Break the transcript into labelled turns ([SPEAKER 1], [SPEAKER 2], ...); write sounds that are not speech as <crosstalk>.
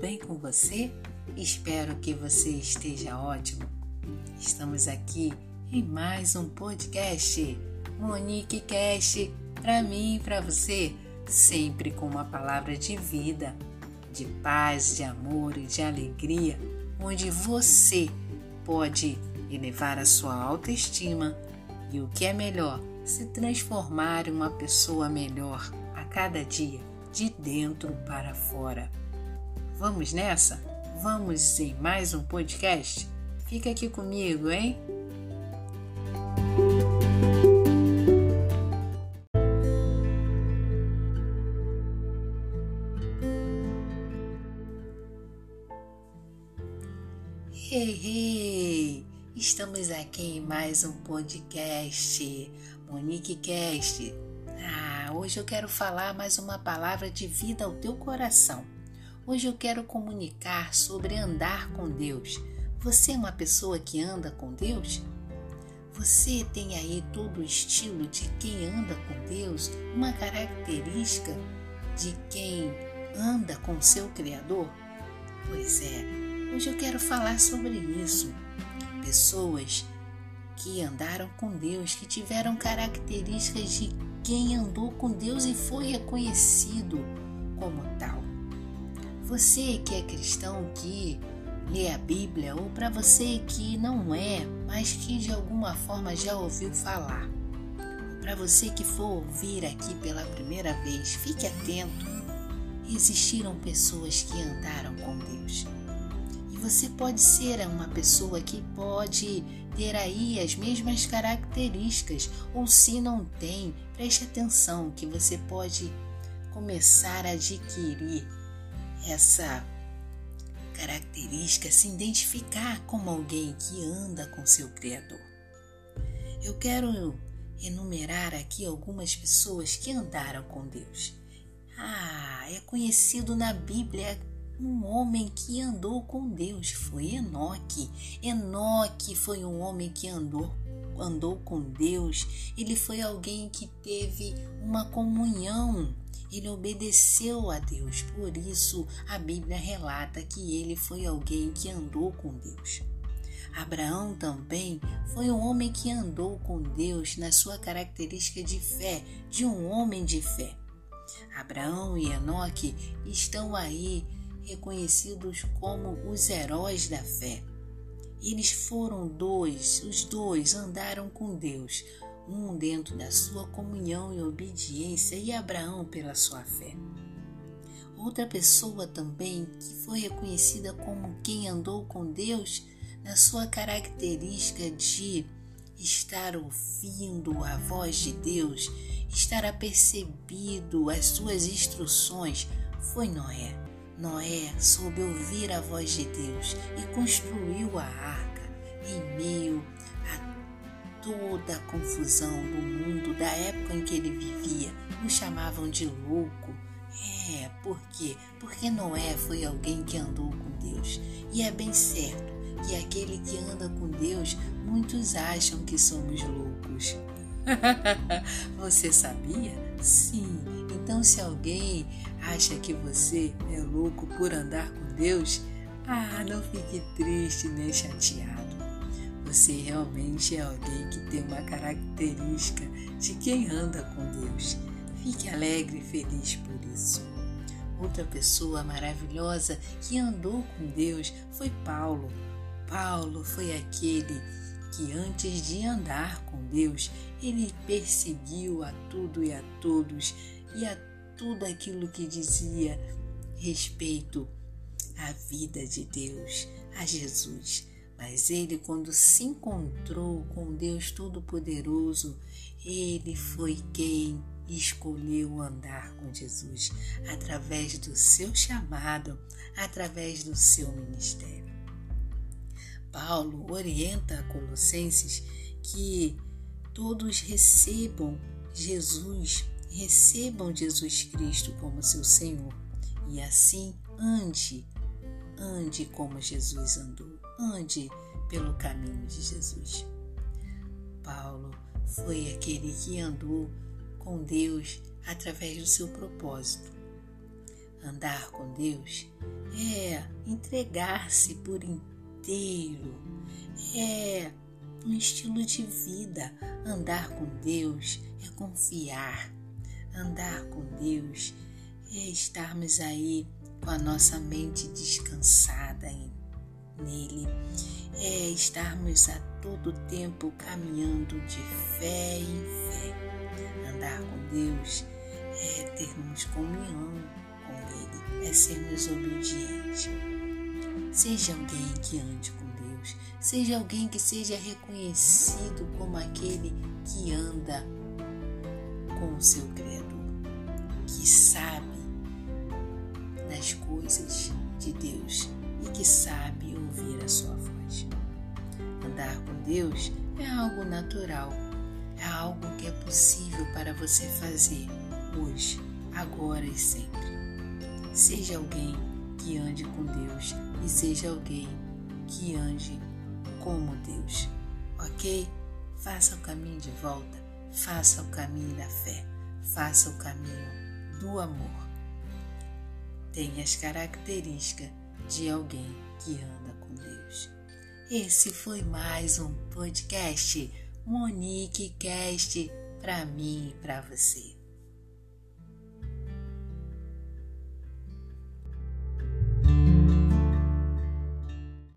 [SPEAKER 1] bem com você? Espero que você esteja ótimo. Estamos aqui em mais um podcast, Monique Cast, para mim e para você, sempre com uma palavra de vida, de paz, de amor e de alegria, onde você pode elevar a sua autoestima e o que é melhor, se transformar em uma pessoa melhor a cada dia, de dentro para fora. Vamos nessa? Vamos em mais um podcast? Fica aqui comigo, hein? Hey, hey! Estamos aqui em mais um podcast, Monique Cast. Ah, hoje eu quero falar mais uma palavra de vida ao teu coração. Hoje eu quero comunicar sobre andar com Deus. Você é uma pessoa que anda com Deus? Você tem aí todo o estilo de quem anda com Deus, uma característica de quem anda com seu Criador? Pois é, hoje eu quero falar sobre isso. Pessoas que andaram com Deus, que tiveram características de quem andou com Deus e foi reconhecido como tal. Você que é cristão que lê a Bíblia ou para você que não é, mas que de alguma forma já ouviu falar. Para você que for ouvir aqui pela primeira vez, fique atento. Existiram pessoas que andaram com Deus. E você pode ser uma pessoa que pode ter aí as mesmas características, ou se não tem, preste atenção que você pode começar a adquirir essa característica, se identificar como alguém que anda com seu Criador. Eu quero enumerar aqui algumas pessoas que andaram com Deus. Ah, é conhecido na Bíblia um homem que andou com Deus, foi Enoque. Enoque foi um homem que andou andou com Deus, ele foi alguém que teve uma comunhão ele obedeceu a Deus, por isso a Bíblia relata que ele foi alguém que andou com Deus. Abraão também foi um homem que andou com Deus na sua característica de fé, de um homem de fé. Abraão e Enoque estão aí reconhecidos como os heróis da fé. Eles foram dois, os dois andaram com Deus, um dentro da sua comunhão e obediência e Abraão pela sua fé. Outra pessoa também que foi reconhecida como quem andou com Deus na sua característica de estar ouvindo a voz de Deus, estar apercebido as suas instruções, foi Noé. Noé soube ouvir a voz de Deus e construiu a arca em meio toda a confusão do mundo da época em que ele vivia. O chamavam de louco. É, por quê? Porque Noé foi alguém que andou com Deus. E é bem certo que aquele que anda com Deus, muitos acham que somos loucos. <laughs> você sabia? Sim. Então, se alguém acha que você é louco por andar com Deus, ah, não fique triste nem chateado. Você realmente é alguém que tem uma característica de quem anda com Deus. Fique alegre e feliz por isso. Outra pessoa maravilhosa que andou com Deus foi Paulo. Paulo foi aquele que antes de andar com Deus, ele perseguiu a tudo e a todos e a tudo aquilo que dizia respeito à vida de Deus, a Jesus. Mas ele, quando se encontrou com Deus Todo-Poderoso, ele foi quem escolheu andar com Jesus através do seu chamado, através do seu ministério. Paulo orienta a Colossenses que todos recebam Jesus, recebam Jesus Cristo como seu Senhor e assim ande, ande como Jesus andou ande pelo caminho de Jesus. Paulo foi aquele que andou com Deus através do seu propósito. Andar com Deus é entregar-se por inteiro, é um estilo de vida. Andar com Deus é confiar. Andar com Deus é estarmos aí com a nossa mente descansada nele, é estarmos a todo tempo caminhando de fé em fé. Andar com Deus é termos comunhão com Ele, é sermos obedientes. Seja alguém que ande com Deus, seja alguém que seja reconhecido como aquele que anda com o seu Criador, que sabe das coisas de Deus e que sabe ouvir a sua voz. Andar com Deus é algo natural, é algo que é possível para você fazer hoje, agora e sempre. Seja alguém que ande com Deus e seja alguém que ande como Deus, ok? Faça o caminho de volta, faça o caminho da fé, faça o caminho do amor tem as características de alguém que anda com Deus. Esse foi mais um podcast Monique Cast para mim e para você.